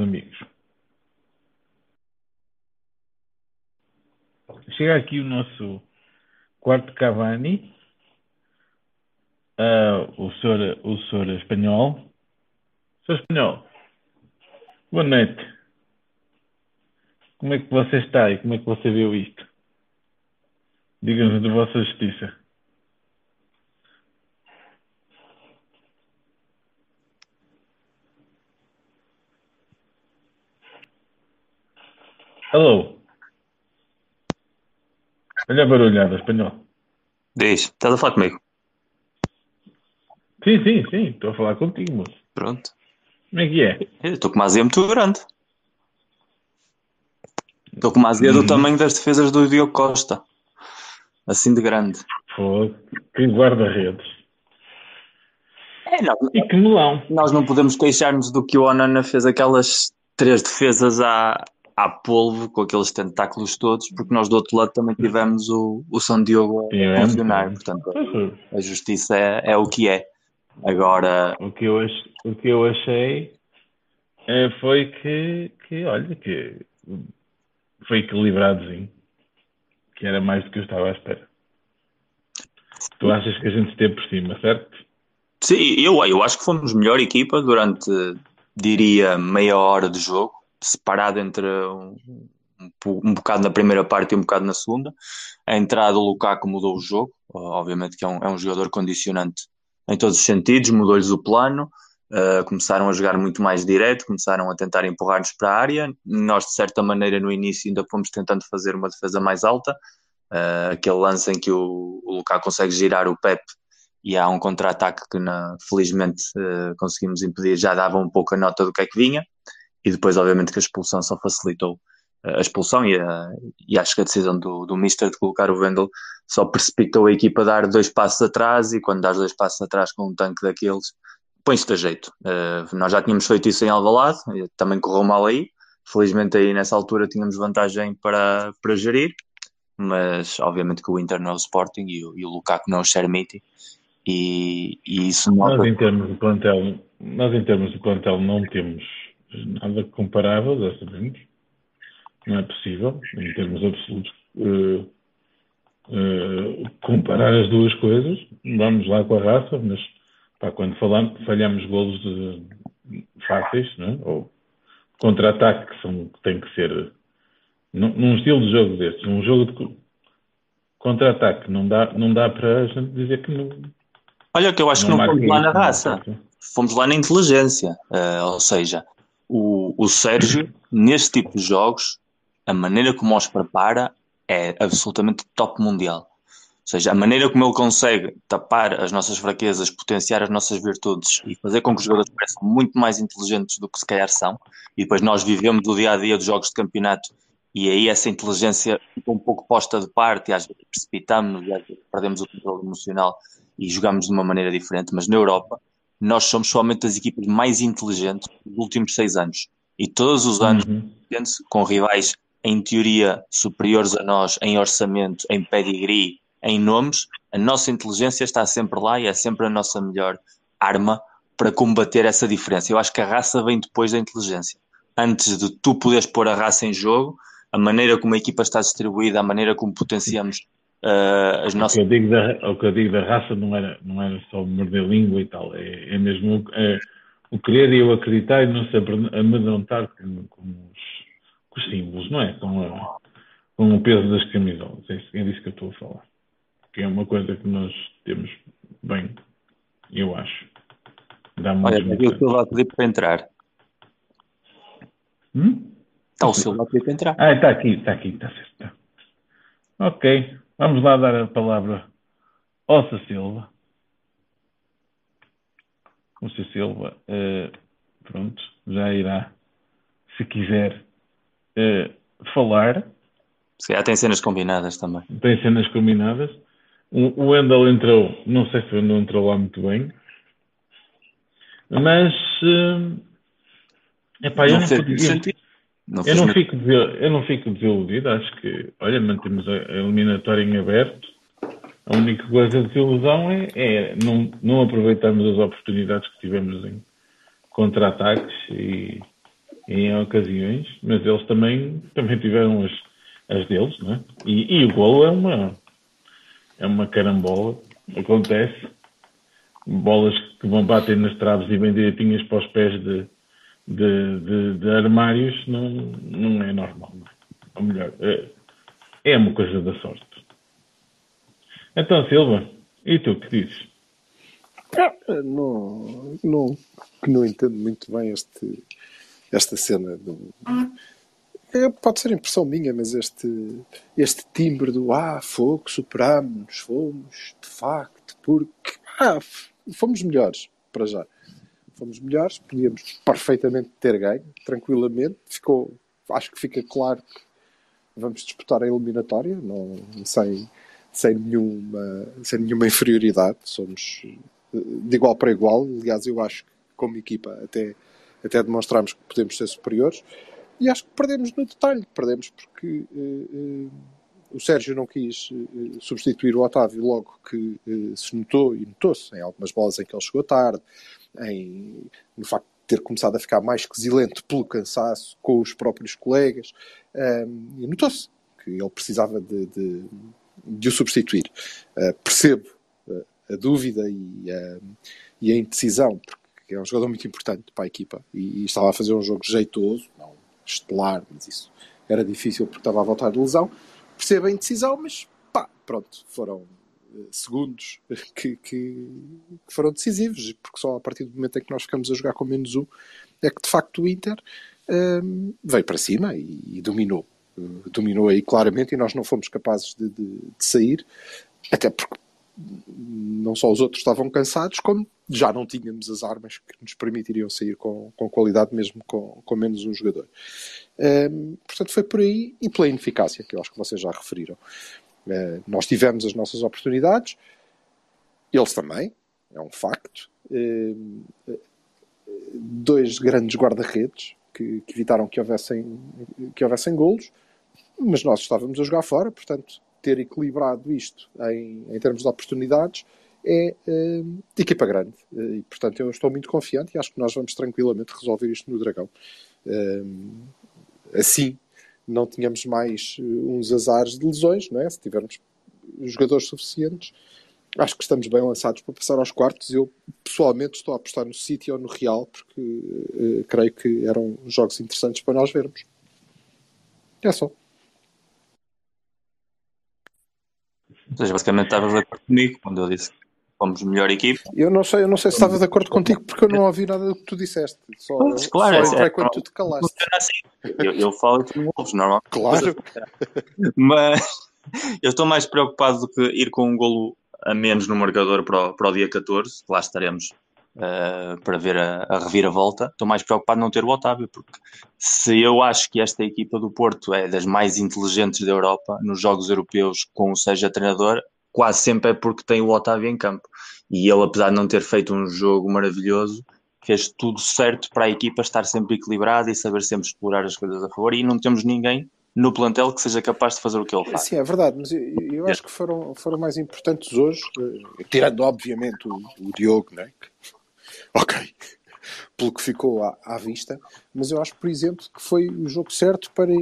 amigos. Chega aqui o nosso quarto Cavani, ah, o, senhor, o senhor espanhol. Senhor espanhol, boa noite. Como é que você está e como é que você viu isto? Diga-nos da vossa justiça. Alô? Olha a barulhada, espanhol. Diz, estás a falar comigo? Sim, sim, sim, estou a falar contigo, moço. Pronto. Como é que é? Eu Estou com uma azia muito grande. Estou com uma azia do Uhum. tamanho das defesas do Diogo Costa. Assim de grande. Pô, que guarda-redes. É, nós, E que melão. nós não podemos queixar-nos do que o Onana fez aquelas três defesas à, à polvo, com aqueles tentáculos todos, porque nós do outro lado também tivemos o, o São Diogo a Tivemos, funcionar. tivemos. Portanto, a justiça é, é o que é. Agora, O que eu, ach- o que eu achei eh, foi que, que, olha, que foi equilibradozinho. Que era mais do que eu estava à espera. Tu achas que a gente esteve por cima, certo? Sim, eu, eu acho que fomos melhor equipa durante, diria, meia hora de jogo, separado entre um, um, bocado na primeira parte e um bocado na segunda. A entrada do Lukaku mudou o jogo, obviamente que é um, é um jogador condicionante em todos os sentidos, mudou-lhes o plano, uh, começaram a jogar muito mais direto, começaram a tentar empurrar-nos para a área. Nós, de certa maneira, no início ainda fomos tentando fazer uma defesa mais alta, uh, aquele lance em que o, o Lukaku consegue girar o Pep e há um contra-ataque que na- felizmente eh, conseguimos impedir, já dava um pouco a nota do que é que vinha, e depois obviamente que a expulsão só facilitou eh, a expulsão e, a- e acho que a decisão do, do Mister de colocar o Wendel só precipitou a equipa a dar dois passos atrás e quando dás dois passos atrás com um tanque daqueles, põe-se a jeito. Eh, nós já tínhamos feito isso em Alvalade, e também correu mal aí, felizmente aí nessa altura tínhamos vantagem para, para gerir, mas obviamente que o Inter não é o Sporting e o, e o Lukaku não é o Chermiti e, e isso Nós nota em termos de plantel, nós em termos de plantel não temos nada comparável desta vez. Não é possível, em termos absolutos, eh, eh, comparar as duas coisas. Vamos lá com a raça, mas pá, quando falamos, falhamos golos de- fáceis, não é? ou contra-ataque, que, são, que tem que ser num, num estilo de jogo destes, um jogo de co- contra-ataque, não dá, não dá para a gente dizer que não. Olha que eu acho que não fomos lá na não raça, fomos lá na inteligência. Eh, ou seja, o, o Sérgio, neste tipo de jogos, a maneira como os prepara é absolutamente top mundial. Ou seja, a maneira como ele consegue tapar as nossas fraquezas, potenciar as nossas virtudes e fazer com que os jogadores pareçam muito mais inteligentes do que se calhar são, e depois nós vivemos o dia a dia dos jogos de campeonato e aí essa inteligência fica um pouco posta de parte e às vezes precipitamos-nos e às vezes perdemos o controle emocional e jogamos de uma maneira diferente, mas na Europa nós somos somente as equipas mais inteligentes dos últimos seis anos. E todos os anos, Uhum. com rivais em teoria superiores a nós, em orçamento, em pedigree, em nomes, a nossa inteligência está sempre lá e é sempre a nossa melhor arma para combater essa diferença. Eu acho que a raça vem depois da inteligência. Antes de tu poderes pôr a raça em jogo, a maneira como a equipa está distribuída, a maneira como potenciamos ah, as O nossas que, eu digo da, o que eu digo da raça não era, não era só morder língua e tal, é, é mesmo o- é, o querer e o acreditar e não se amedrontar com, com os, com os símbolos, não é? Com, a- com o peso das camisolas. É, é disso que eu estou a falar. Que é uma coisa que nós temos bem, eu acho. Olha, o Silva a pedir para entrar. Hum? Está o Silva a pedir para entrar. Ah, está aqui, está aqui, está certo. tá. Ok, vamos lá dar a palavra ao Sr. Silva. O Sr. Silva, eh, pronto, já irá, se quiser, eh, falar. Se calhar tem cenas combinadas também. Tem cenas combinadas. O Wendel entrou, não sei se o Wendel entrou lá muito bem, mas é epá, eu, não, fico, eu, não, eu, não fico, eu não fico desiludido. Acho que, olha, mantemos a eliminatória em aberto. A única coisa de desilusão é, é não, não aproveitarmos as oportunidades que tivemos em contra-ataques e, e, em ocasiões, mas eles também, também tiveram as, as deles, não é? E, e o golo é uma, é uma carambola, acontece. Bolas que vão bater nas traves e bem direitinhas para os pés de, de, de, de armários não, não é normal. Ou melhor, é, é uma coisa da sorte. Então, Silva, e tu que dizes? Ah, não, não, não entendo muito bem este, esta cena do, é, pode ser impressão minha, mas este, este timbre do ah, fogo, superámos-nos, fomos, de facto, porque ah, fomos melhores, para já. Fomos melhores, podíamos perfeitamente ter ganho, tranquilamente. Ficou, acho que fica claro que vamos disputar a eliminatória, não, sem, sem, nenhuma, sem nenhuma inferioridade. Somos de igual para igual. Aliás, eu acho que, como equipa, até, até demonstramos que podemos ser superiores. E acho que perdemos no detalhe. Perdemos porque uh, uh, o Sérgio não quis uh, substituir o Otávio logo que se notou, e notou-se em algumas bolas em que ele chegou tarde, em, no facto de ter começado a ficar mais quesilento pelo cansaço com os próprios colegas. e notou-se que ele precisava de, de, de o substituir. percebo a dúvida e a, e a indecisão, porque é um jogador muito importante para a equipa e, e estava a fazer um jogo jeitoso, não estelar, mas isso era difícil porque estava a voltar de lesão. Percebo a indecisão, mas pá, pronto, foram eh, segundos que, que, foram decisivos, porque só a partir do momento em que nós ficamos a jogar com menos um é que de facto o Inter um, ehm, veio para cima e, e dominou. Uh, dominou aí claramente e nós não fomos capazes de, de, de sair, até porque não só os outros estavam cansados, como já não tínhamos as armas que nos permitiriam sair com, com qualidade, mesmo com, com menos um jogador. Um, portanto, foi por aí e pela ineficácia, que eu acho que vocês já referiram. Uh, nós tivemos as nossas oportunidades, eles também, é um facto. Uh, dois grandes guarda-redes que, que, evitaram que houvessem, que houvessem golos, mas nós estávamos a jogar fora, portanto, ter equilibrado isto em, em termos de oportunidades é uh, equipa grande. Uh, e, portanto, eu estou muito confiante e acho que nós vamos tranquilamente resolver isto no Dragão. Uh, assim, não tínhamos mais uns azares de lesões, não é? se tivermos jogadores suficientes, acho que estamos bem lançados para passar aos quartos. Eu, pessoalmente, estou a apostar no City ou no Real, porque creio que eram jogos interessantes para nós vermos. É só. Ou seja, basicamente estavas de acordo comigo quando eu disse que fomos melhor equipe. Eu não sei, eu não sei se estava de acordo contigo porque eu não ouvi nada do que tu disseste. Só, pois, claro, só é, é, quando tu te calaste. Assim. Eu, eu falo com golos, normal. Claro. Mas eu estou mais preocupado do que ir com um golo a menos no marcador para o, para o dia 14, que lá estaremos uh, para ver a, a reviravolta. Estou mais preocupado de não ter o Otávio, porque se eu acho que esta equipa do Porto é das mais inteligentes da Europa nos jogos europeus com seja treinador, quase sempre é porque tem o Otávio em campo. E ele, apesar de não ter feito um jogo maravilhoso, fez tudo certo para a equipa estar sempre equilibrada e saber sempre explorar as coisas a favor. E não temos ninguém no plantel que seja capaz de fazer o que ele faz. Sim, é verdade, mas eu, eu acho que foram, foram mais importantes hoje, eh, tirando obviamente o, o Diogo, né? Ok, pelo que ficou à, à, vista, mas eu acho, por exemplo, que foi o jogo certo para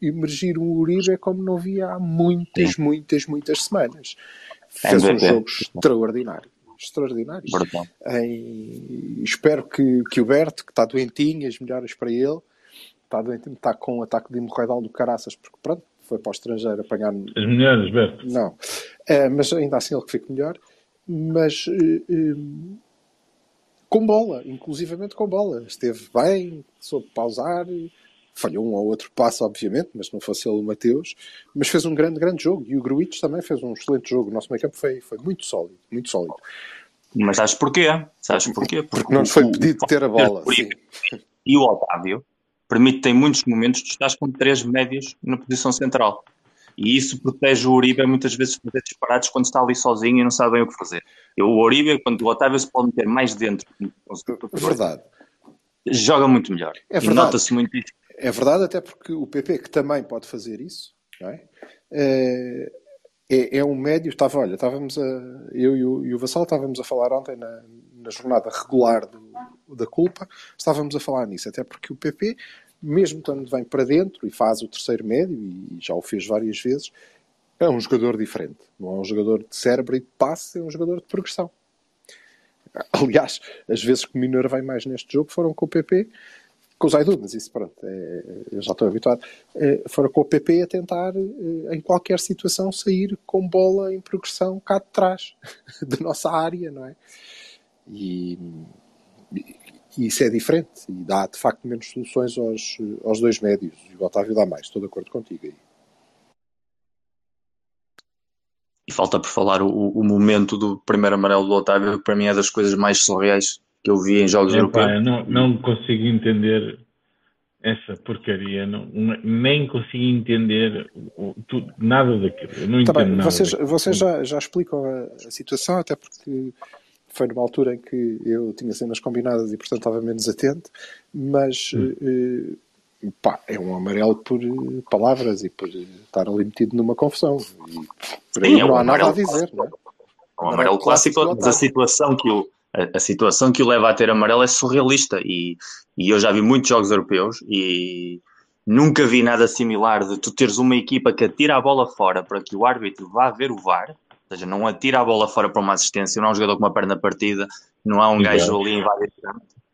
emergir um Uribe como não via há muitas, Sim. muitas, muitas semanas. Fez um jogo extraordinário. Extraordinário. Em, espero que, que o Berto, que está doentinho, as melhoras para ele, está doentinho, está com um ataque de hemorroidal do caraças, porque pronto, foi para o estrangeiro apanhar. As melhoras, Berto. Não. É, mas ainda assim ele que fica melhor. Mas. Uh, com bola, inclusivamente com bola. Esteve bem, soube pausar, falhou um ou outro passo, obviamente, mas não fosse ele o Mateus, mas fez um grande, grande jogo. E o Gruitch também fez um excelente jogo. O nosso meio campo foi, foi muito sólido, muito sólido. Mas sabes porquê? Sabes porquê? Porque, Porque não nos foi pedido o, ter a bola. E o Otávio permite em muitos momentos tu estás com três médios na posição central. E isso protege o Uribe muitas vezes fazer disparados quando está ali sozinho e não sabe bem o que fazer. Eu, o Uribe, quando o Otávio se pode meter mais dentro, Verdade. joga muito melhor. É verdade. Nota-se muito isso. É verdade, até porque o PP, que também pode fazer isso, não é? Eh, É, é um médio. Estava, olha, estávamos a, eu e o, e o Vassal estávamos a falar ontem na, na jornada regular do- da culpa, estávamos a falar nisso, até porque o PP, mesmo quando vem para dentro e faz o terceiro médio, e já o fez várias vezes, é um jogador diferente. Não é um jogador de cérebro e de passe, é um jogador de progressão. Aliás, as vezes que o vem mais neste jogo foram com o PP, com o Zaidu, mas isso pronto, é- eu já estou habituado. Eh, foram com o PP a tentar, eh, em qualquer situação, sair com bola em progressão cá de trás da nossa área, não é? E, e isso é diferente e dá de facto menos soluções aos, aos dois médios. E o Otávio dá mais, estou de acordo contigo aí. E falta por falar o, o momento do primeiro amarelo do Otávio, que para mim é das coisas mais surreais que eu vi em jogos Epá, europeus. eu não, não consigo entender essa porcaria, não, nem consigo entender o- tu- nada daquilo. Eu não Tá entendo bem, nada. vocês, daquilo. vocês já, já explicam a, a situação, até porque foi numa altura em que eu tinha cenas combinadas e, portanto, estava menos atento, mas Hum. eh, pá, é um amarelo por eh, palavras e por eh, estar ali metido numa confusão. E por aí Sim, é não um há nada a dizer, não é? Um amarelo clássico mas situação que o, a, a situação que o leva a ter amarelo é surrealista. E, e eu já vi muitos jogos europeus e nunca vi nada similar de tu teres uma equipa que atira a bola fora para que o árbitro vá ver o VAR, ou seja, não atira a bola fora para uma assistência, não há um jogador com uma perna partida, não há um Exato. gajo ali invadindo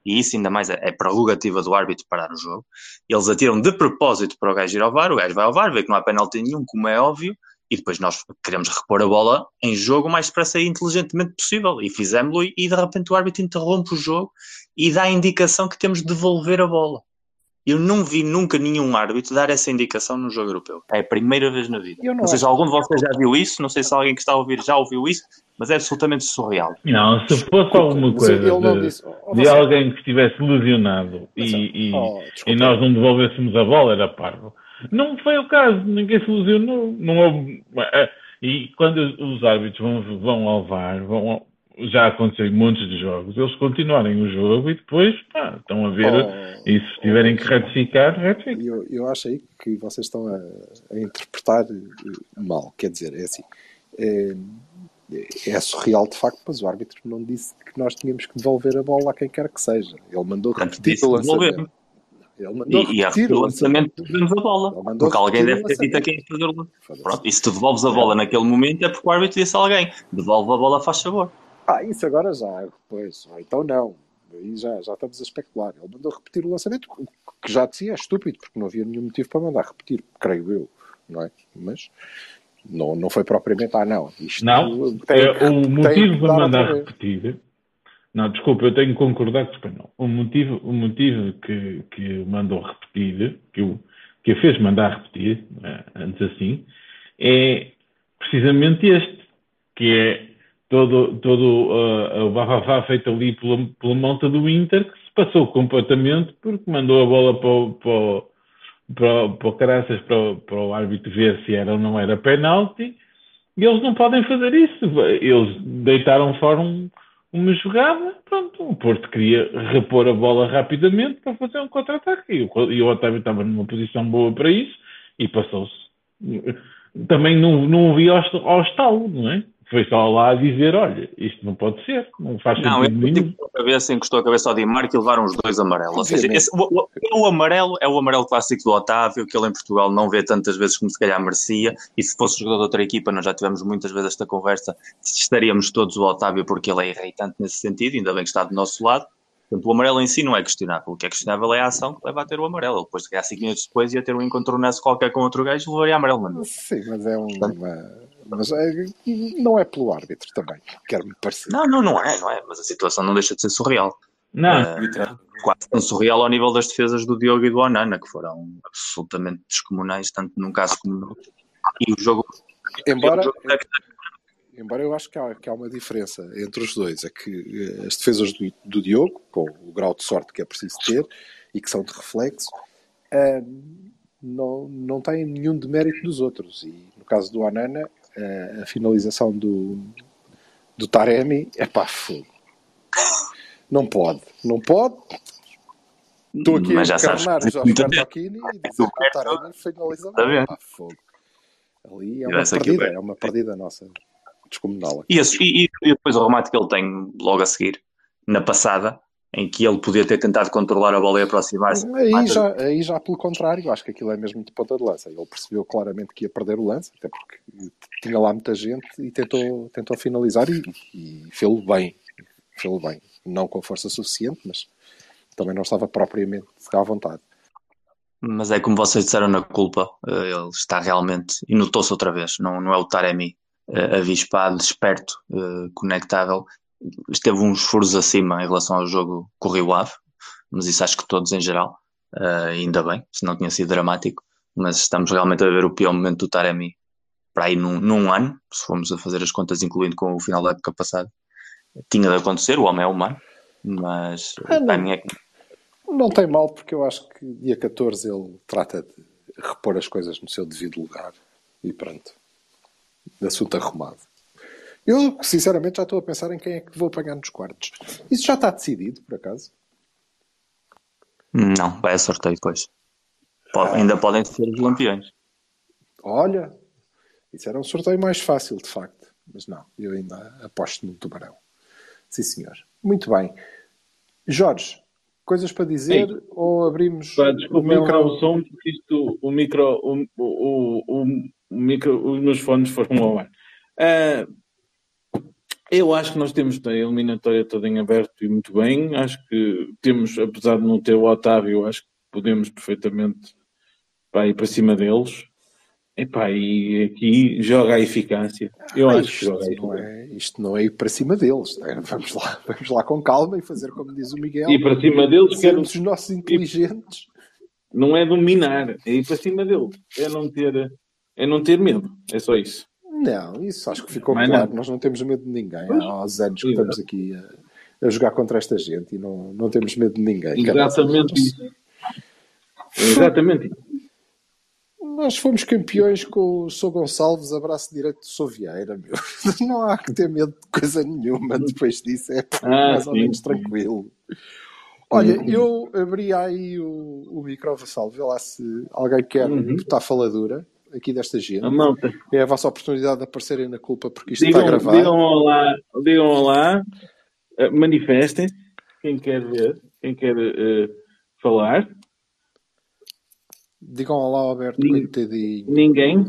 e isso ainda mais é, é prerrogativa do árbitro parar o jogo. Eles atiram de propósito para o gajo ir ao VAR, o gajo vai ao VAR, vê que não há penalti nenhum, como é óbvio, e depois nós queremos repor a bola em jogo o mais depressa e inteligentemente possível. E fizemos-lo e, e de repente o árbitro interrompe o jogo e dá a indicação que temos de devolver a bola. Eu não vi nunca nenhum árbitro dar essa indicação no jogo europeu. É a primeira vez na vida. Eu não Não, sei se algum de vocês já viu isso, não sei se alguém que está a ouvir já ouviu isso, mas é absolutamente surreal. Não, se fosse alguma coisa de, disse. Oh, de alguém que estivesse lesionado Mas, e, e, oh, e nós não devolvêssemos a bola, era parvo. Não foi o caso, ninguém se lesionou. Não houve, eh, e quando os árbitros vão, vão ao VAR, vão ao- já aconteceu em montes de jogos, eles continuarem o jogo e depois pá, estão a ver. Oh, e se tiverem que retificar, retificam. Eu, eu acho aí que vocês estão a, a interpretar eh, mal. Quer dizer, é assim. É, é surreal de facto, mas o árbitro não disse que nós tínhamos que devolver a bola a quem quer que seja. Ele mandou repetir o devolver. lançamento. Ele mandou E, e repetir repetir o lançamento. lançamento devolvemos a bola. Porque alguém deve ter dito a lançamento. quem fazer o Foda-se. Pronto, e se tu devolves a bola naquele momento é porque o árbitro disse a alguém: devolve a bola, faz favor. Ah, isso agora já, pois, ou então não. Aí já, já estamos a especular. Ele mandou repetir o lançamento, o que já dizia é estúpido, porque não havia nenhum motivo para mandar repetir, creio eu, não é? Mas não, não foi propriamente, ah, não. Isto Não, tem é, o motivo para dar mandar repetir. Não, desculpa, eu tenho que concordar com o espanhol. O motivo, o motivo que, que mandou repetir, que o, que a fez mandar repetir, eh, antes assim, é precisamente este, que é todo, todo uh, o bafafá feito ali pela, pela do Inter, que se passou completamente porque mandou a bola para o, para o, para, o- para o Caraças, para, o- para o árbitro ver se era ou não era penalti, e eles não podem fazer isso. Eles deitaram fora um- uma jogada, pronto, o Porto queria repor a bola rapidamente para fazer um contra-ataque. E o, o Otávio estava numa posição boa para isso e passou-se. Também não, não havia ao, ao estalo, não é? Foi só lá a dizer, olha, isto não pode ser, não faz Não, sentido ele nenhum. tipo, a cabeça, encostou a cabeça ao Di Marco e levaram os dois amarelos. Ou seja, esse- o, o- o amarelo é o amarelo clássico do Otávio, que ele em Portugal não vê tantas vezes como se calhar merecia. E se fosse jogador de outra equipa, nós já tivemos muitas vezes esta conversa, estaríamos todos o Otávio porque ele é irritante nesse sentido, ainda bem que está do nosso lado. Portanto, o amarelo em si não é questionável. O que é questionável é a ação que leva a ter o amarelo. Ele depois, se calhar, 5 minutos depois, ia ter um encontro honesto qualquer com outro gajo e levaria amarelo. Mano. Sim, mas é uma. Mas é- não é pelo árbitro também, quero-me parecer. Não, não, não é, não é. Mas a situação não deixa de ser surreal. Não, Eh, quase tão surreal ao nível das defesas do Diogo e do Onana, que foram absolutamente descomunais, tanto num caso como no outro. E o jogo. Embora, o jogo deve- embora eu acho que há, que há uma diferença entre os dois, é que eh, as defesas do, do Diogo, com o grau de sorte que é preciso ter e que são de reflexo, eh, não, não tem nenhum demérito dos outros. E no caso do Anana, a, a finalização do, do Taremi é pá, fogo. Não pode, não pode. Estou aqui Mas a encarnar o Jorge muita Bertocchini e dizer que o Taremi finaliza bem. Pá, fogo. Ali é uma perdida, é uma perdida nossa. Descomunal. E, e- e depois o remate que ele tem logo a seguir, na passada, em que ele podia ter tentado controlar a bola e aproximar-se. Aí já, aí já pelo contrário, acho que aquilo é mesmo de ponta de lança. Ele percebeu claramente que ia perder o lance, até porque tinha lá muita gente e tentou, tentou finalizar e, e fê-lo bem. Fê-lo bem. Não com força suficiente, mas também não estava propriamente à vontade. Mas é como vocês disseram na culpa, eh, ele está realmente, e notou-se outra vez, não, não é o Taremi eh, avispado, esperto, eh, conectável. Esteve uns furos acima em relação ao jogo com o Rio Ave, mas isso acho que todos em geral, eh, ainda bem, se não tinha sido dramático. Mas estamos realmente a ver o pior momento do Taremi para aí num, num ano, se formos a fazer as contas, incluindo com o final da época passada. Tinha de acontecer, o homem é humano, mas Ah, não. timing é Não tem mal, porque eu acho que dia 14 ele trata de repor as coisas no seu devido lugar. E pronto. Assunto arrumado. Eu, sinceramente, já estou a pensar em quem é que vou apanhar nos quartos. Isso já está decidido, por acaso? não, vai a sorteio depois. Pode- ainda podem ser os lampiões. Olha, isso era um sorteio mais fácil, de facto. Mas não, eu ainda aposto no tubarão. Sim, senhor. Muito bem. Jorge, coisas para dizer Ei. ou abrimos Pá, o micro? o som, porque isto, o micro, o, o, o, o micro, os meus fones foram ao ar. Ah, eu acho que nós temos a eliminatória toda em aberto e muito bem. Acho que temos, apesar de não ter o Otávio, acho que podemos perfeitamente pá, ir para cima deles. Epá, e aqui joga a eficácia. Eu Ah, acho que joga a não eficácia. é, isto não é ir para cima deles. é? Vamos lá, vamos lá com calma e fazer como diz o Miguel. E para cima deles, quero, sermos os nossos inteligentes. não é dominar, é ir para cima deles. É não ter, é não ter medo. É só isso. Não, isso acho que ficou Mas claro. não. Nós não temos medo de ninguém. Há uns anos que estamos aqui a, a jogar contra esta gente e não, não temos medo de ninguém. Exatamente isso. É Exatamente. Nós fomos campeões com o Sou Gonçalves, abraço direito do Sou Vieira, meu. Não há que ter medo de coisa nenhuma. Depois disso é Ah, mais ou sim, menos sim. tranquilo. Olha, eu abri aí o, o micro, Vassal, vê lá se alguém quer Uhum. botar faladura aqui desta gente. A malta. É a vossa oportunidade de aparecerem na culpa porque isto Digam, está gravado. digam olá, digam olá, eh, manifestem quem quer ver, quem quer eh, falar. Digam olá, Alberto, Nin- coitadinho. Ninguém.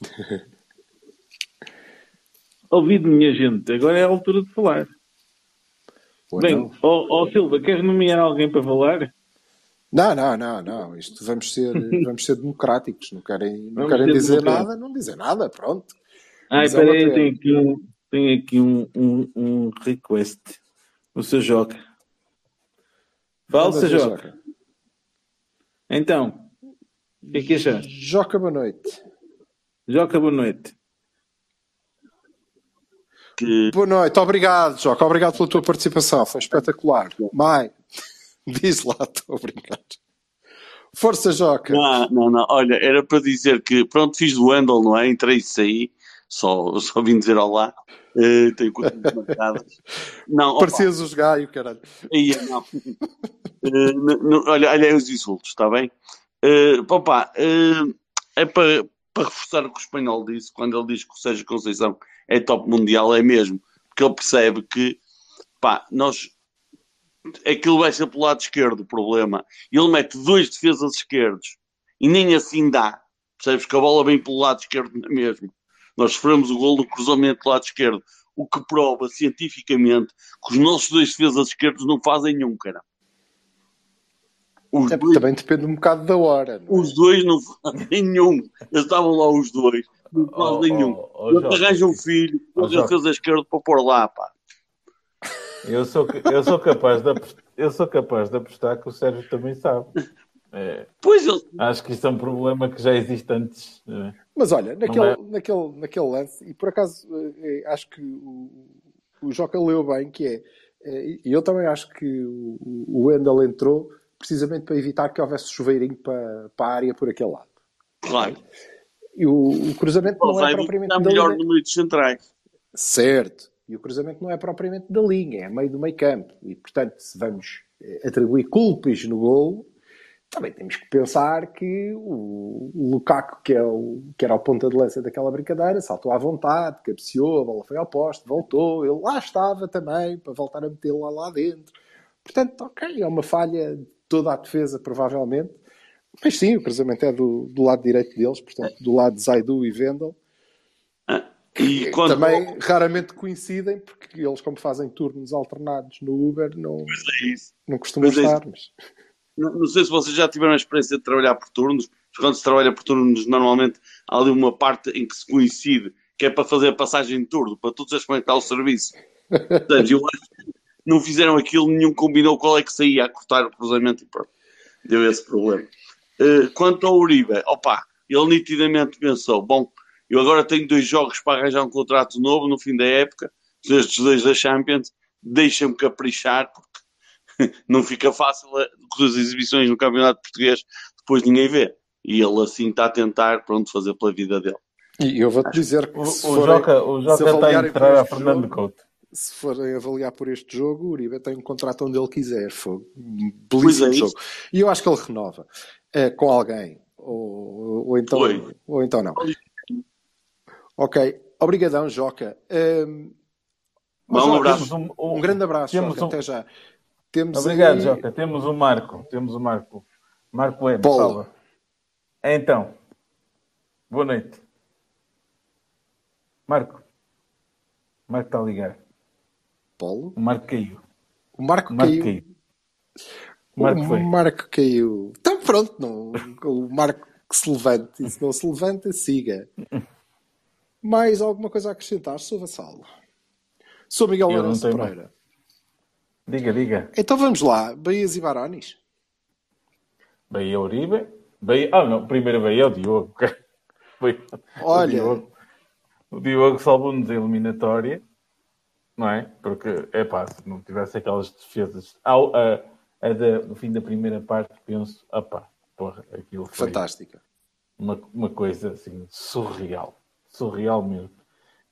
Ouvido, minha gente, agora é a altura de falar. Ou Bem, ó ó, Silva, queres nomear alguém para falar? Não, não, não, não. Isto vamos ser, vamos ser democráticos. Não querem, não Vamos querem dizer nada, não dizem nada, pronto. Ai, Mas é peraí, pena. tem aqui um, tem aqui um, um, um request. O seu Joca. Fala, seu Zé Joca. Então, o que é que achaste? Joca, boa noite. Joca, boa noite. Que Boa noite, obrigado, Joca. Obrigado pela tua participação. Foi espetacular. Mai, diz lá, estou a brincar. Força, Joca. Não, não, não. Olha, era para dizer que, pronto, fiz do Wendel, não é? Entrei e saí. Só, só vim dizer olá. Eh, tenho coisas marcadas. Não, Parecias os gaio, caralho. não. Eh, n- n- olha, olha aí os insultos, está bem? Eh, opa, eh, é para, para reforçar o que o espanhol disse, quando ele diz que o Sérgio Conceição é top mundial, é mesmo. Porque ele percebe que, pá, nós. Aquilo vai ser pelo lado esquerdo o problema. E ele mete dois defesas esquerdos e nem assim dá. Percebes que a bola vem pelo lado esquerdo na mesma. Nós sofremos o gol do cruzamento do lado esquerdo, o que prova cientificamente que os nossos dois defesas esquerdos não fazem nenhum, cara. Os É, dois, também depende um bocado da hora. não é? os dois não fazem nenhum. Eles estavam lá os dois. Não Oh, fazem nenhum. oh, oh, Eles Joca. arranjam um filho, Oh, o Joca. defesa esquerdo para pôr lá, pá. Eu sou, eu sou capaz de apostar, eu sou capaz de apostar que o Sérgio também sabe. É, Pois ele, acho que isto é um problema que já existe antes. é. Mas olha, naquele, é? naquele, naquele lance, e por acaso eh, eh, acho que o, o Joca leu bem, que é, eh, e eu também acho que o, o Wendel entrou precisamente para evitar que houvesse chuveirinho para, para a área por aquele lado. Claro. E o, o cruzamento O não é propriamente está melhor no meio dos centrais. Certo. E o cruzamento não é propriamente da linha, é meio do meio campo. E, portanto, se vamos eh, atribuir culpas no gol, também temos que pensar que o, Lukaku, que, é o, que era o ponta de lança daquela brincadeira, saltou à vontade, cabeceou, a bola foi ao poste, voltou, ele lá estava também, para voltar a metê-lo lá, lá dentro. Portanto, ok, é uma falha de toda a defesa, provavelmente. Mas sim, o cruzamento é do, do lado direito deles, portanto, do lado de Zaidu e Vendel. E quando Também raramente coincidem, porque eles, como fazem turnos alternados no Uber, não, é não costumam Mas é estar. Mas... Não, não sei se vocês já tiveram a experiência de trabalhar por turnos, mas quando se trabalha por turnos, normalmente há ali uma parte em que se coincide, que é para fazer a passagem de turno, para todos as como é o serviço. Portanto, eu acho que não fizeram aquilo, nenhum combinou qual é que saía a cortar o cruzamento e pronto. Deu esse problema. Eh, quanto ao Uribe, opa, ele nitidamente pensou, bom, eu agora tenho dois jogos para arranjar um contrato novo no fim da época, estes dois da Champions, deixa-me caprichar, porque não fica fácil eh, com as exibições no Campeonato Português, depois ninguém vê. E ele assim está a tentar, pronto, fazer pela vida dele. E eu vou-te dizer que O, o se, forem, Joca, o se Joca está a entrar a Fernando jogo- Couto. se forem avaliar por este jogo, o Uribe tem um contrato onde ele quiser. Foi um Pois belíssimo é, jogo. E eu acho que ele renova eh, com alguém. Ou, ou, então, ou então não. Ok. Obrigadão, Joca. Ehm, Vá, um abraço. Temos um, Um grande abraço, Temos Joca. um- Até já. Temos Obrigado, aí- Joca. Temos o Marco. Temos o Marco. Marco. Polo. Salva. Então, boa noite. Marco. Marco está a ligar. Polo. O Marco caiu. O Marco O Marco caiu. caiu. O Marco foi. Marco caiu. Então pronto, não, o Marco que se levante. E se não se levanta, siga. Mais alguma coisa a acrescentar? Sou Vassalo. Sou Miguel Lourenço Pereira. Diga, diga. Então vamos lá. Bahias e Baranis. Bahia Uribe. Bahia... Ah, não. Primeiro Bahia é o Diogo. Olha. O Diogo, o Diogo salvou-nos a eliminatória. Não é? Porque, é pá, se não tivesse aquelas defesas... Ao, a, a da- no fim da primeira parte, penso... Ah pá, porra, aquilo foi... Fantástica. uma, uma coisa assim surreal. Surreal mesmo.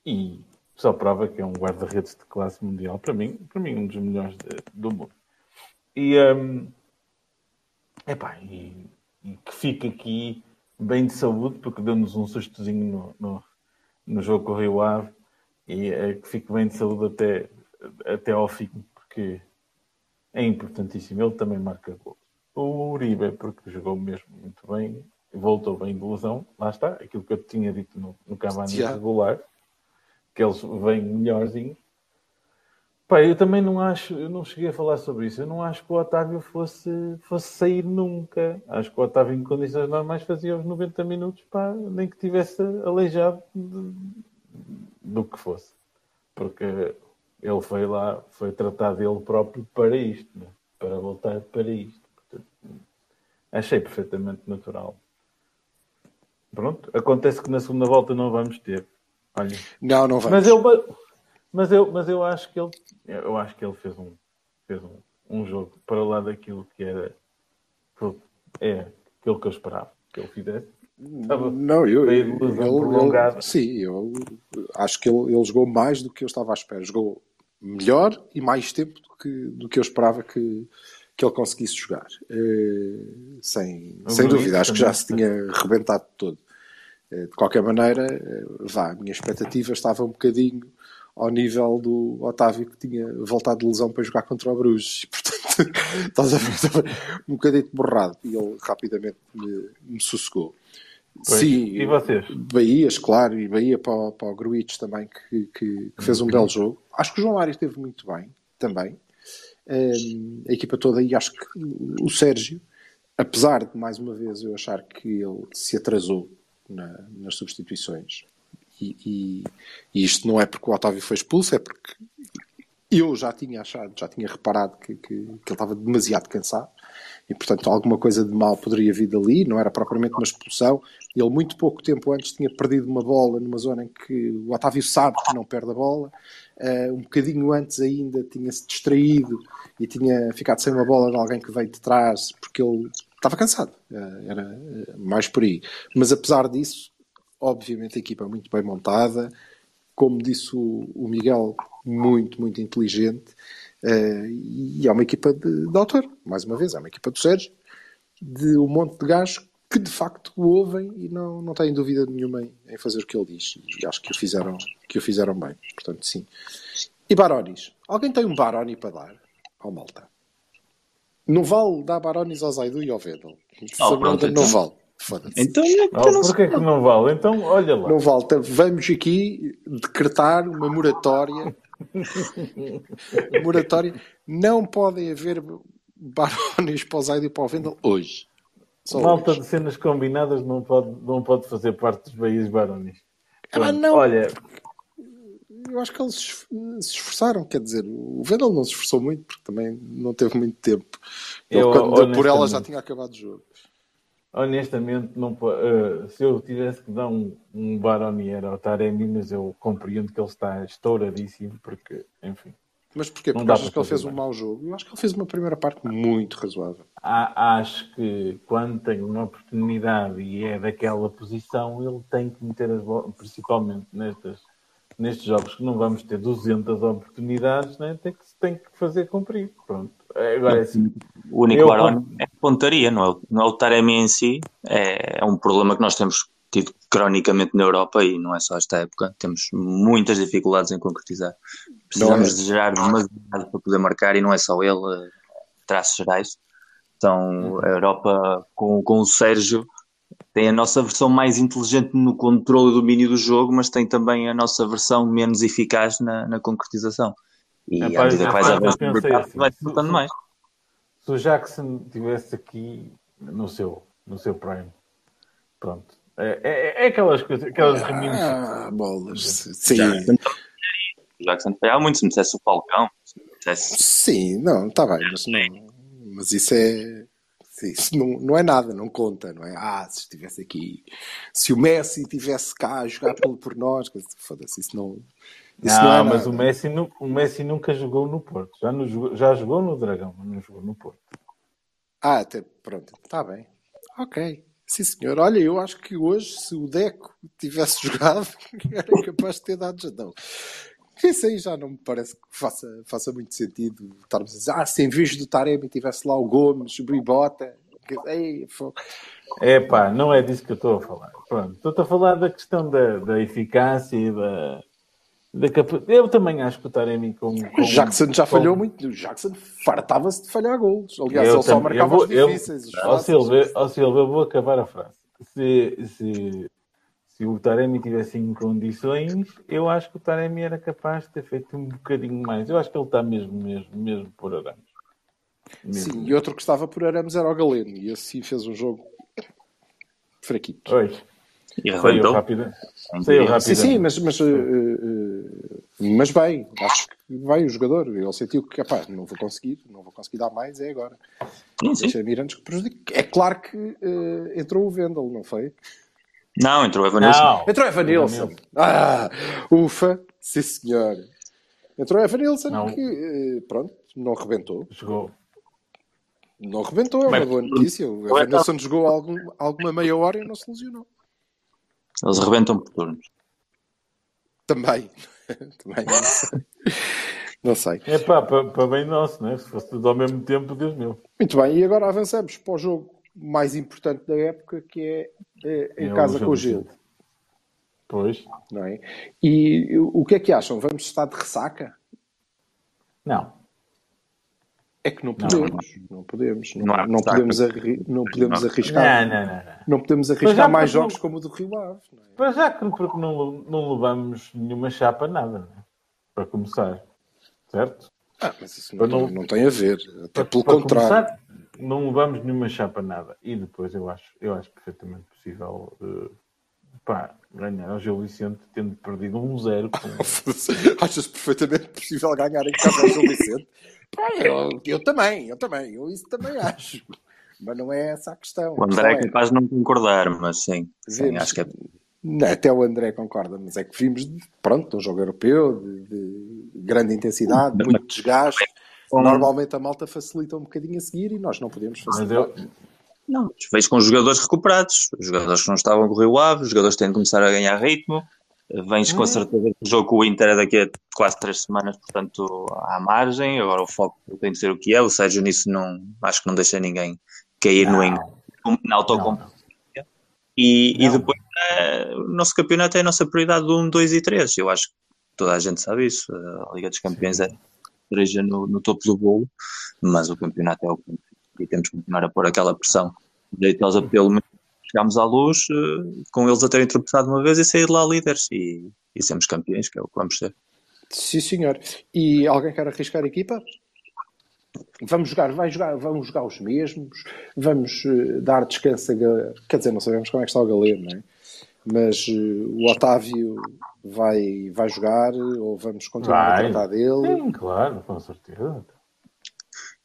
E só prova que é um guarda-redes de classe mundial. Para mim, para mim um dos melhores de- do mundo. E, hum, epá, e, e que fica aqui bem de saúde, porque deu-nos um sustozinho no, no, no jogo com o Rio Ave. E é, que fique bem de saúde até, até ao fim, porque é importantíssimo. Ele também marca gol. O Uribe, porque jogou mesmo muito bem, voltou bem de lesão. Lá está, aquilo que eu tinha dito no, no Cavani regular, que eles vêm melhorzinhos. Pá, eu também não acho, eu não cheguei a falar sobre isso, eu não acho que o Otávio fosse, fosse sair nunca. Acho que o Otávio, em condições normais, fazia os 90 minutos, pá, nem que tivesse aleijado de- do que fosse. Porque ele foi lá, foi tratar dele próprio para isto, né? para voltar para isto. Portanto, achei perfeitamente natural. Pronto, acontece que na segunda volta não vamos ter. Olha, Não, não vamos. mas eu, mas eu, mas eu acho que ele, eu acho que ele fez um, fez um, um jogo para lá daquilo que era, é aquilo que eu esperava que ele fizesse. Estava Não, eu, eu, sim, eu acho que ele, ele jogou mais do que eu estava à espera. Jogou melhor e mais tempo do que, do que eu esperava que, que ele conseguisse jogar. Eh, sem, sem dúvida, acho que já se tinha rebentado todo. Eh, de qualquer maneira, eh, vá, a minha expectativa estava um bocadinho ao nível do Otávio que tinha voltado de lesão para jogar contra o Bruges. Portanto, estás a ver, um bocadinho borrado e ele rapidamente me, me sossegou. Pois. Sim, E vocês? Bahias, claro, e Bahia para, o- para o Gruitch também, que, que- que fez um belo jogo. Acho que o João Mário esteve muito bem também. A equipa toda, e acho que o Sérgio, apesar de mais uma vez eu achar que ele se atrasou na- nas substituições, e, e- e isto não é porque o Otávio foi expulso, é porque Eu já tinha achado, já tinha reparado que, que, que ele estava demasiado cansado e, portanto, alguma coisa de mal poderia vir dali, não era propriamente uma expulsão. Ele, muito pouco tempo antes, tinha perdido uma bola numa zona em que o Otávio sabe que não perde a bola. Uh, um bocadinho antes ainda tinha-se distraído e tinha ficado sem uma bola de alguém que veio de trás porque ele estava cansado. Uh, era uh, mais por aí. Mas, apesar disso, obviamente a equipa é muito bem montada. Como disse o, o Miguel, muito, muito inteligente. Uh, e é uma equipa de, de, autor, mais uma vez, é uma equipa do Sérgio, de um monte de gajos que de facto o ouvem e não, não têm dúvida nenhuma em, fazer o que ele diz. E acho que o fizeram, que o fizeram bem. Portanto, sim. E Baronis? Alguém tem um Baroni para dar ao Malta? Não vale dar Baronis ao Zaidu e ao Vedel. Oh, pronto, não então. vale. Foda-se. Então, oh, não porquê que não vale? Então, olha lá. Não vale. Então, vamos aqui decretar uma moratória moratória. Não podem haver Barones para o Zaid e para o Vendel hoje. Só Malta hoje. de cenas combinadas não pode, não pode fazer parte dos Bahias Barones. Ah, não. Olha, eu acho que eles se esforçaram, quer dizer, o Vendel não se esforçou muito porque também não teve muito tempo. Ele, eu, quando deu por ela, já tinha acabado o jogo honestamente, não, uh, se eu tivesse que dar um, um Baronier ao Taremi, mas eu compreendo que ele está estouradíssimo, porque, enfim. Mas porquê? Porque achas que ele fez mais. um mau jogo? Eu acho que ele fez uma primeira parte muito razoável. acho que quando tem uma oportunidade e é daquela posição, ele tem que meter as bolas, principalmente nestas, nestes jogos que não vamos ter 200 oportunidades, né? tem, que, tem que fazer cumprir. Pronto. Agora é assim. O único Baroni é pontaria, não é, não é o Taremi em si. É, é um problema que nós temos tido cronicamente na Europa e não é só esta época. Temos muitas dificuldades em concretizar. Precisamos é. de gerar demasiado para poder marcar e não é só ele, é traços gerais. Então, a Europa com, com o Sérgio tem a nossa versão mais inteligente no controle e domínio do jogo, mas tem também a nossa versão menos eficaz na, na concretização. E à medida que vais avançando, assim, vai ficando mais. Se o Jackson estivesse aqui no seu, no seu prime, pronto. É, é, é aquelas coisas, aquelas Ah, bolas. Sim. Jackson, Jackson foi muito, se me dissesse o Falcão. Dissesse... Sim, não, está bem, mas, não, mas isso é. Isso não, não é nada, não conta, não é? Ah, se estivesse aqui, se o Messi estivesse cá a jogar por, por nós, foda-se, isso não, isso não, não é mas o Messi, o Messi nunca jogou no Porto. Já, no, já jogou no Dragão, mas não jogou no Porto. Ah, até, pronto, está bem. Ok. Sim, senhor. Olha, eu acho que hoje, se o Deco tivesse jogado, era capaz de ter dado jadão. Isso aí já não me parece que faça, faça muito sentido estarmos a dizer, ah, se em vez do Taremi tivesse lá o Gomes, o Bribota. É pá, não é disso que eu estou a falar. Pronto, estou a falar da questão da, da eficácia e da, eu também acho que o Taremi com. com Jackson já falhou muito. O Jackson fartava-se de falhar gols. Aliás, eu ele só marcava vou, os difíceis. Eu, os ó Silva, eu vou acabar a frase. Se, se, se o Taremi tivesse em condições, eu acho que o Taremi era capaz de ter feito um bocadinho mais. Eu acho que ele está mesmo, mesmo, mesmo por Arames. Mesmo. Sim, e outro que estava por Arames era o Galeno. E assim fez um jogo fraquito. Oi. E Saiu rápido. Saiu rápido. Sim, sim, mas, mas, uh, uh, mas bem, acho que vai o jogador. Ele sentiu que, epá, não vou conseguir, não vou conseguir dar mais, é agora. Sim, sim. É claro que uh, entrou o Vendel, não foi? Não, entrou o Evanilson. Entrou o Evanilson. Ah, ufa, sim senhor. Entrou o Evanilson não. que, pronto, não rebentou. Jogou. Não rebentou, é uma boa notícia. O Evanilson jogou algum, alguma meia hora e não se lesionou. Eles rebentam por turnos. Também. Também não sei. Não sei. É pá, para bem nosso, né? Se fosse tudo ao mesmo tempo, Deus meu. Muito bem, e agora avançamos para o jogo mais importante da época, que é em é casa com o Gil. Pois. Não é? E o que é que acham? Vamos estar de ressaca? Não. É que não podemos, não, não podemos, não, não, não podemos, arri não podemos arriscar. Não, não, não, não. podemos arriscar mais jogos como o do Rio Ave. Para já que porque não, não levamos nenhuma chapa nada, é? para começar, certo? Ah, mas isso não, não, não tem a ver, até para, pelo para contrário. Começar, não levamos nenhuma chapa nada. E depois eu acho, eu acho perfeitamente possível uh, pá, ganhar ao Gil Vicente tendo perdido um zero. Com... Achas perfeitamente possível ganhar em casa ao Gil Vicente? Pá, eu, eu também, eu também, eu isso também acho. Mas não é essa a questão. O André é capaz de não concordar, mas sim, sim acho que é. Até o André concorda, mas é que vimos, pronto, um jogo europeu de, de grande intensidade, muito desgaste. Normalmente a malta facilita um bocadinho a seguir e nós não podemos Mas facilitar. eu, Não, vejo com os jogadores recuperados, os jogadores que não estavam a correr o ave, os jogadores têm de começar a ganhar ritmo. Vens com a certeza que o jogo com o Inter é daqui a quase três semanas, portanto, à margem. Agora o foco tem de ser o que é. O Sérgio nisso não acho que não deixa ninguém cair no en- na autocompetência. E, e Não. depois eh, o nosso campeonato é a nossa prioridade do 1, 2 e 3. Eu acho que toda a gente sabe isso. A Liga dos Campeões é cereja no, no topo do bolo, mas o campeonato é o que e temos que continuar a pôr aquela pressão. Deitosa pelo menos chegámos à luz eh, com eles a terem tropeçado uma vez e sair de lá líderes e, e sermos campeões, que é o que vamos ser. Sim, senhor. E alguém quer arriscar a equipa? Vamos jogar, vai jogar, vamos jogar os mesmos, vamos eh, dar descanso a Ga- Quer dizer, não sabemos como é que está o Galeno, não é? Mas eh, o Otávio vai, vai jogar ou vamos continuar Vai. a tratar dele? sim, claro, com certeza.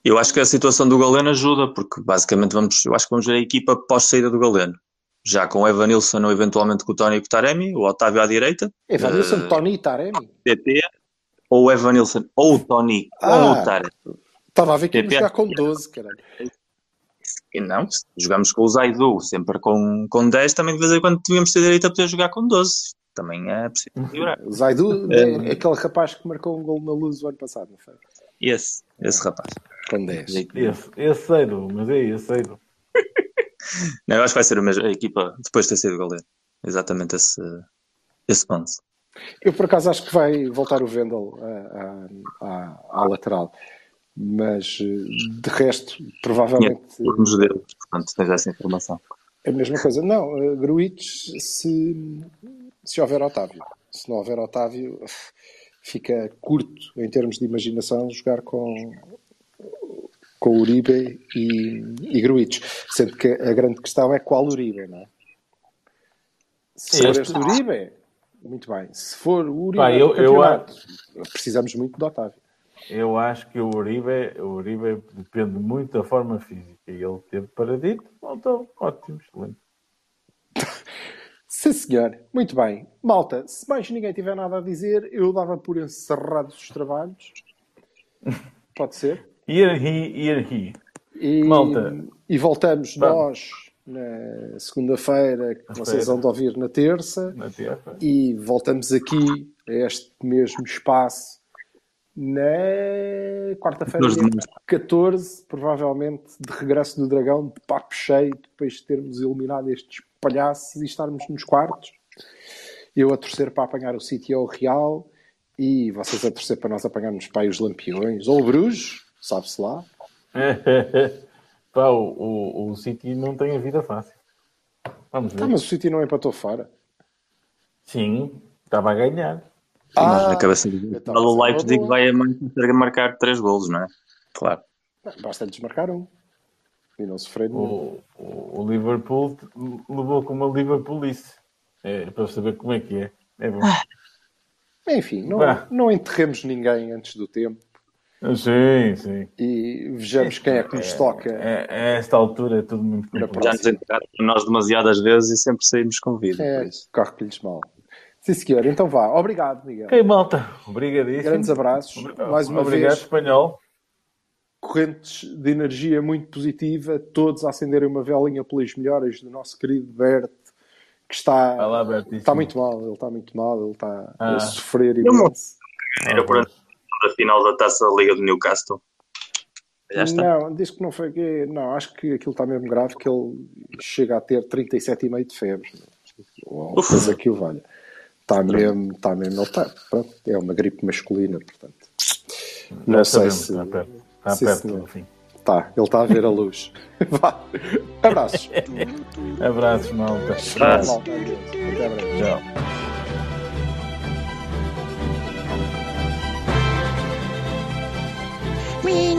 Eu acho que a situação do Galeno ajuda, porque basicamente vamos, eu acho que vamos ver a equipa pós-saída do Galeno. Já com o Evanilson ou eventualmente com o Tony e com o Taremi, o Otávio à direita, Evanilson, Eh, Tony e Taremi. TT, ou o Evanilson ou o Tony ou Ah. o Taremi. Estava a ver que TP. jogar com 12, caralho. E não, jogamos com o Zaidu sempre com, com 10, também de vez em quando devíamos ter direito a poder jogar com 12. Também é possível melhorar. O Zaidu, Eh, é aquele rapaz que marcou um gol na luz o ano passado, não foi? Esse, esse rapaz. Com 10. Esse, esse sei, do, mas é esse sei. do. Não, eu acho que vai ser a mesma a equipa depois de ter sido goleiro. Exatamente esse, esse 11. Eu por acaso acho que vai voltar o Vendel à, à- à lateral. Mas eh, de resto, provavelmente Os deles, portanto, tens essa informação. a mesma coisa. Não, Gruites se, se houver Otávio. Se não houver Otávio, fica curto em termos de imaginação jogar com, com Uribe e, e Gruites. Sendo que a grande questão é qual Uribe, não é? Se for Este- Uribe, muito bem. Se for o Uribe Pá, eu- do eu precisamos muito de Otávio. Eu acho que o Uribe, o Uribe depende muito da forma física. E ele teve paradito, voltou. Ótimo, excelente. Sim, senhor. Muito bem. Malta, se mais ninguém tiver nada a dizer, eu dava por encerrados os trabalhos. Pode ser. Ir he, ir he. E, Malta. e voltamos Vamos. nós na segunda-feira, que vocês vão de ouvir na terça, Na terra. e voltamos aqui a este mesmo espaço na quarta-feira, 14 de dia 14, provavelmente de regresso do Dragão, de papo cheio, depois de termos eliminado estes palhaços e estarmos nos quartos. Eu a torcer para apanhar o City ou o Real e vocês a torcer para nós apanharmos para aí os Lampiões ou o Bruges, sabe-se lá. Pá, o, o, o City não tem a vida fácil. Vamos ver. Ah, mas o City não empatou fora. Sim, estava a ganhar. Mas Ah, na cabeça do o Leipzig vai a marcar 3 golos, não é? Claro. Basta desmarcar um. E não sofrer nenhum. O, o, o Liverpool levou com uma Liverpoolice. É, para saber como é que é. É bom. Enfim, não, não enterremos ninguém antes do tempo Sim, sim. e vejamos quem é que nos toca. É, a esta altura é tudo muito complicado. Já nos enterraram nós demasiadas vezes e sempre saímos com vida. É, corre-lhes mal. Sim, senhor. Então vá. Obrigado, Miguel. Ok, malta. Obrigadíssimo. Grandes abraços. Mais uma Obrigado, vez, espanhol. Correntes de energia muito positiva. Todos a acenderem uma velinha pelas melhoras do nosso querido Bert, que está, Vai lá, Bertíssimo. está muito mal. Ele está muito mal. Ele está Ah. a sofrer imenso. Era por a final da taça da Liga do Newcastle. Não, diz que não foi que. Não, acho que aquilo está mesmo grave, que ele chega a ter 37,5 de febre. Ou coisa que o valha. Está mesmo, está mesmo. Ele está, pronto, é uma gripe masculina, portanto. Não Já sei sabemos, se. Perto. Está Sim, perto senhor. do fim. Tá, ele está a ver a luz. Vá. Abraços. Abraços, malta. Abraços. Até breve. Tchau. We